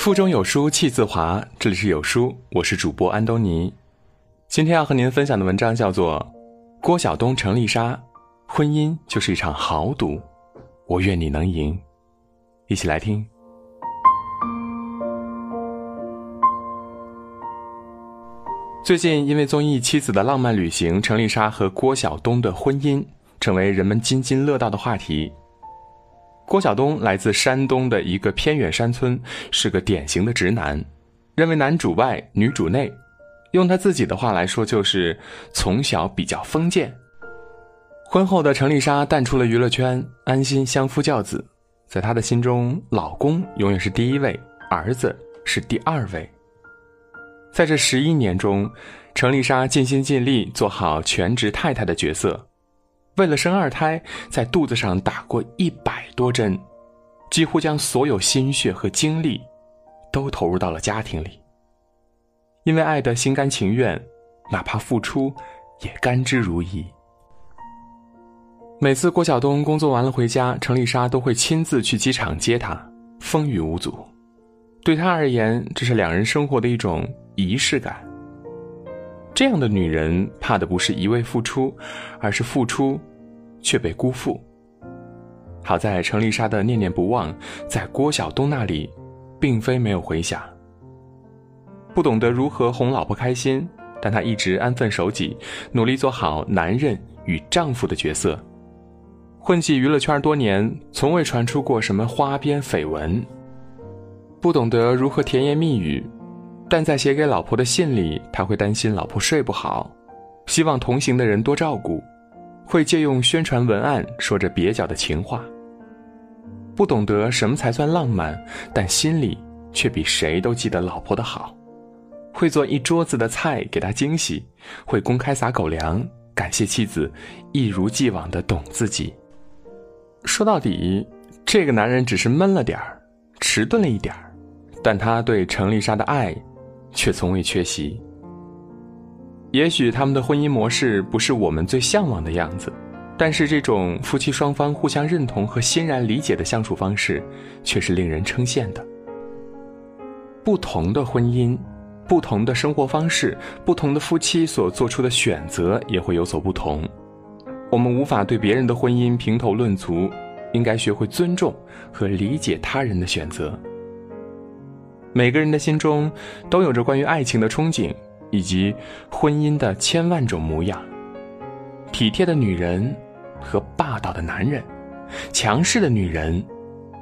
腹中有书气自华，这里是有书，我是主播安东尼。今天要和您分享的文章叫做《郭晓东、程丽莎，婚姻就是一场豪赌，我愿你能赢》，一起来听。最近因为综艺《妻子的浪漫旅行》，程丽莎和郭晓东的婚姻成为人们津津乐道的话题。郭晓东来自山东的一个偏远山村，是个典型的直男，认为男主外女主内，用他自己的话来说就是从小比较封建。婚后的程丽莎淡出了娱乐圈，安心相夫教子，在她的心中，老公永远是第一位，儿子是第二位。在这十一年中，程丽莎尽心尽力做好全职太太的角色。为了生二胎，在肚子上打过一百多针，几乎将所有心血和精力都投入到了家庭里。因为爱的心甘情愿，哪怕付出也甘之如饴。每次郭晓东工作完了回家，程丽莎都会亲自去机场接他，风雨无阻。对他而言，这是两人生活的一种仪式感。这样的女人怕的不是一味付出，而是付出。却被辜负。好在程丽莎的念念不忘，在郭晓东那里，并非没有回响。不懂得如何哄老婆开心，但他一直安分守己，努力做好男人与丈夫的角色。混迹娱乐圈多年，从未传出过什么花边绯闻。不懂得如何甜言蜜语，但在写给老婆的信里，他会担心老婆睡不好，希望同行的人多照顾。会借用宣传文案说着蹩脚的情话。不懂得什么才算浪漫，但心里却比谁都记得老婆的好。会做一桌子的菜给她惊喜，会公开撒狗粮，感谢妻子一如既往的懂自己。说到底，这个男人只是闷了点儿，迟钝了一点儿，但他对程丽莎的爱，却从未缺席。也许他们的婚姻模式不是我们最向往的样子，但是这种夫妻双方互相认同和欣然理解的相处方式，却是令人称羡的。不同的婚姻，不同的生活方式，不同的夫妻所做出的选择也会有所不同。我们无法对别人的婚姻评头论足，应该学会尊重和理解他人的选择。每个人的心中都有着关于爱情的憧憬。以及婚姻的千万种模样，体贴的女人和霸道的男人，强势的女人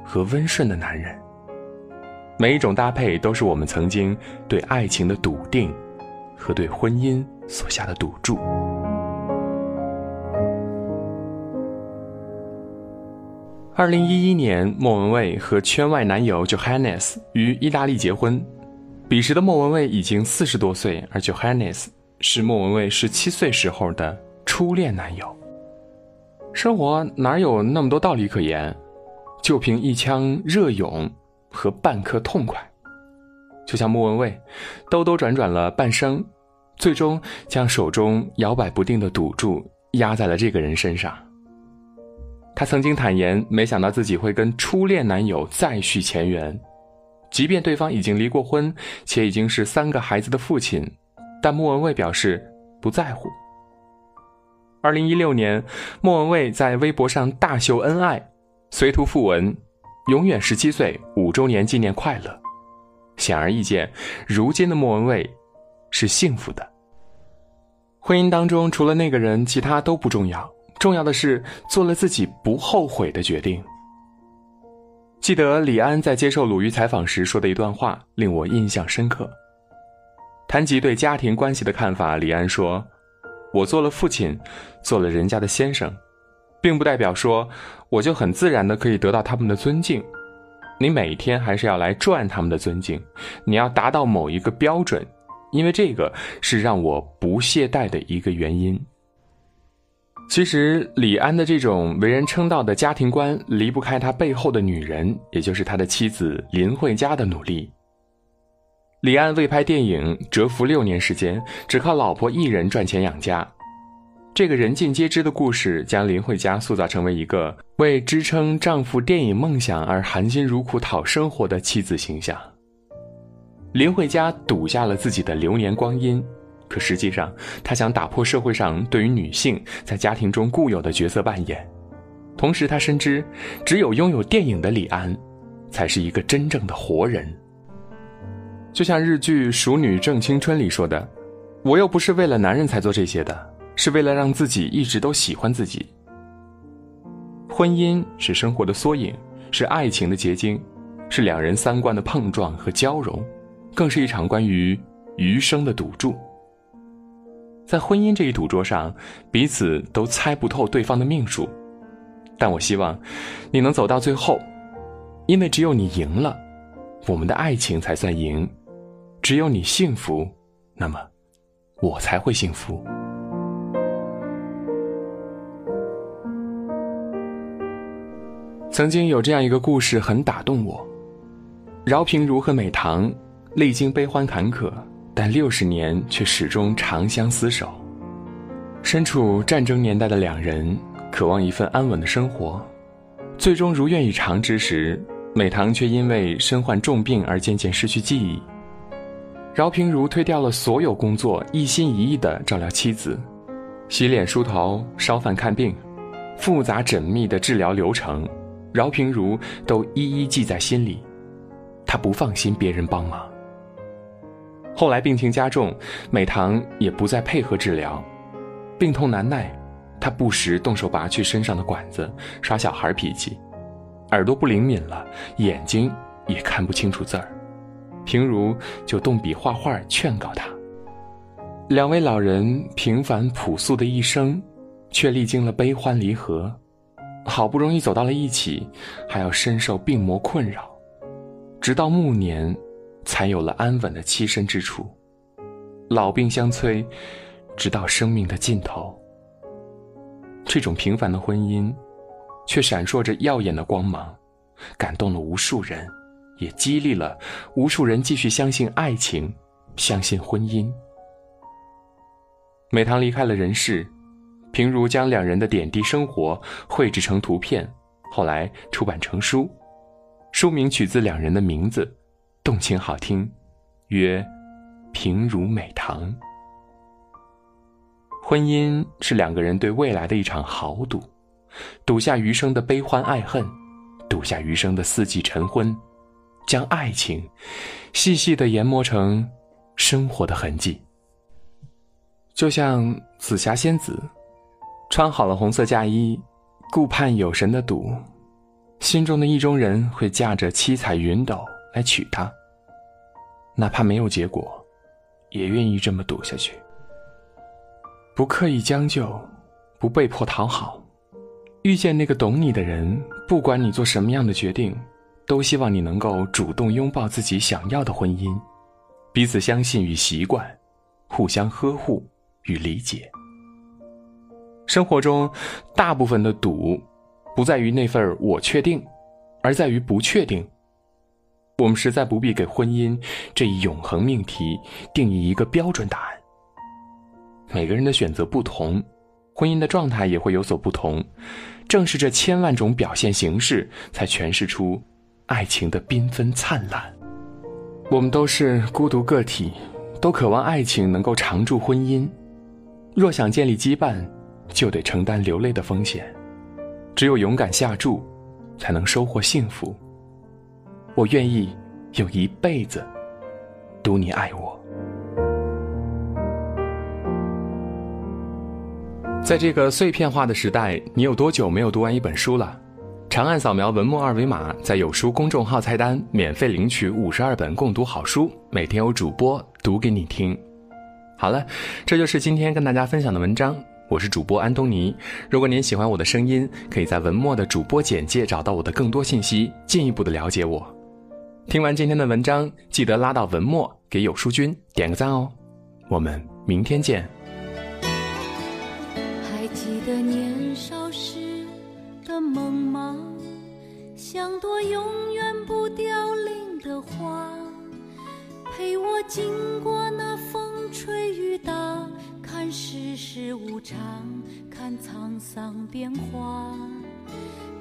和温顺的男人，每一种搭配都是我们曾经对爱情的笃定和对婚姻所下的赌注。二零一一年，莫文蔚和圈外男友 Johannes 于意大利结婚。彼时的莫文蔚已经四十多岁，而 Johannes 是莫文蔚十七岁时候的初恋男友。生活哪有那么多道理可言？就凭一腔热勇和半颗痛快，就像莫文蔚兜兜转转了半生，最终将手中摇摆不定的赌注压在了这个人身上。他曾经坦言，没想到自己会跟初恋男友再续前缘。即便对方已经离过婚，且已经是三个孩子的父亲，但莫文蔚表示不在乎。二零一六年，莫文蔚在微博上大秀恩爱，随图附文：“永远十七岁，五周年纪念快乐。”显而易见，如今的莫文蔚是幸福的。婚姻当中，除了那个人，其他都不重要，重要的是做了自己不后悔的决定。记得李安在接受鲁豫采访时说的一段话，令我印象深刻。谈及对家庭关系的看法，李安说：“我做了父亲，做了人家的先生，并不代表说我就很自然的可以得到他们的尊敬。你每天还是要来赚他们的尊敬，你要达到某一个标准，因为这个是让我不懈怠的一个原因。”其实，李安的这种为人称道的家庭观离不开他背后的女人，也就是他的妻子林慧嘉的努力。李安为拍电影蛰伏六年时间，只靠老婆一人赚钱养家。这个人尽皆知的故事，将林慧嘉塑造成为一个为支撑丈夫电影梦想而含辛茹苦讨生活的妻子形象。林慧嘉赌下了自己的流年光阴，可实际上，她想打破社会上对于女性在家庭中固有的角色扮演。同时，她深知，只有拥有电影的李安，才是一个真正的活人。就像日剧《熟女正青春》里说的：“我又不是为了男人才做这些的，是为了让自己一直都喜欢自己。”婚姻是生活的缩影，是爱情的结晶，是两人三观的碰撞和交融。更是一场关于余生的赌注。在婚姻这一赌桌上，彼此都猜不透对方的命数，但我希望你能走到最后，因为只有你赢了，我们的爱情才算赢；只有你幸福，那么我才会幸福。曾经有这样一个故事，很打动我：饶平如和美棠。历经悲欢坎坷，但六十年却始终长相厮守。身处战争年代的两人，渴望一份安稳的生活，最终如愿以偿之时，美棠却因为身患重病而渐渐失去记忆。饶平如推掉了所有工作，一心一意地照料妻子，洗脸梳头、烧饭看病，复杂缜密的治疗流程，饶平如都一一记在心里。他不放心别人帮忙。后来病情加重，美棠也不再配合治疗，病痛难耐，她不时动手拔去身上的管子，耍小孩脾气，耳朵不灵敏了，眼睛也看不清楚字儿，平如就动笔画画劝告他。两位老人平凡朴素的一生，却历经了悲欢离合，好不容易走到了一起，还要深受病魔困扰，直到暮年。才有了安稳的栖身之处，老病相催，直到生命的尽头。这种平凡的婚姻，却闪烁着耀眼的光芒，感动了无数人，也激励了无数人继续相信爱情，相信婚姻。美棠离开了人世，平如将两人的点滴生活绘制成图片，后来出版成书，书名取自两人的名字。动情好听，曰“平如美棠”。婚姻是两个人对未来的一场豪赌，赌下余生的悲欢爱恨，赌下余生的四季晨昏，将爱情细细的研磨成生活的痕迹。就像紫霞仙子，穿好了红色嫁衣，顾盼有神的赌，心中的意中人会驾着七彩云斗。来娶她，哪怕没有结果，也愿意这么赌下去。不刻意将就，不被迫讨好，遇见那个懂你的人，不管你做什么样的决定，都希望你能够主动拥抱自己想要的婚姻，彼此相信与习惯，互相呵护与理解。生活中，大部分的赌，不在于那份我确定，而在于不确定。我们实在不必给婚姻这一永恒命题定义一个标准答案。每个人的选择不同，婚姻的状态也会有所不同。正是这千万种表现形式，才诠释出爱情的缤纷灿烂。我们都是孤独个体，都渴望爱情能够长驻婚姻。若想建立羁绊，就得承担流泪的风险。只有勇敢下注，才能收获幸福。我愿意用一辈子赌你爱我。在这个碎片化的时代，你有多久没有读完一本书了？长按扫描文末二维码，在有书公众号菜单免费领取五十二本共读好书，每天有主播读给你听。好了，这就是今天跟大家分享的文章。我是主播安东尼。如果您喜欢我的声音，可以在文末的主播简介找到我的更多信息，进一步的了解我。听完今天的文章，记得拉到文末给有书君点个赞哦。我们明天见。还记得年少时的梦吗？像朵永远不凋零的花，陪我经过那风吹雨打，看世事无常，看沧桑变化。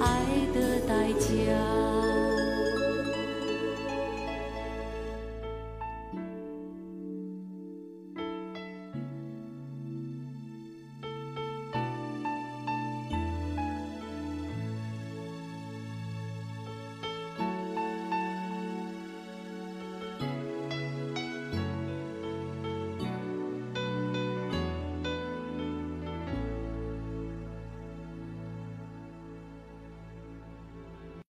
爱的代价。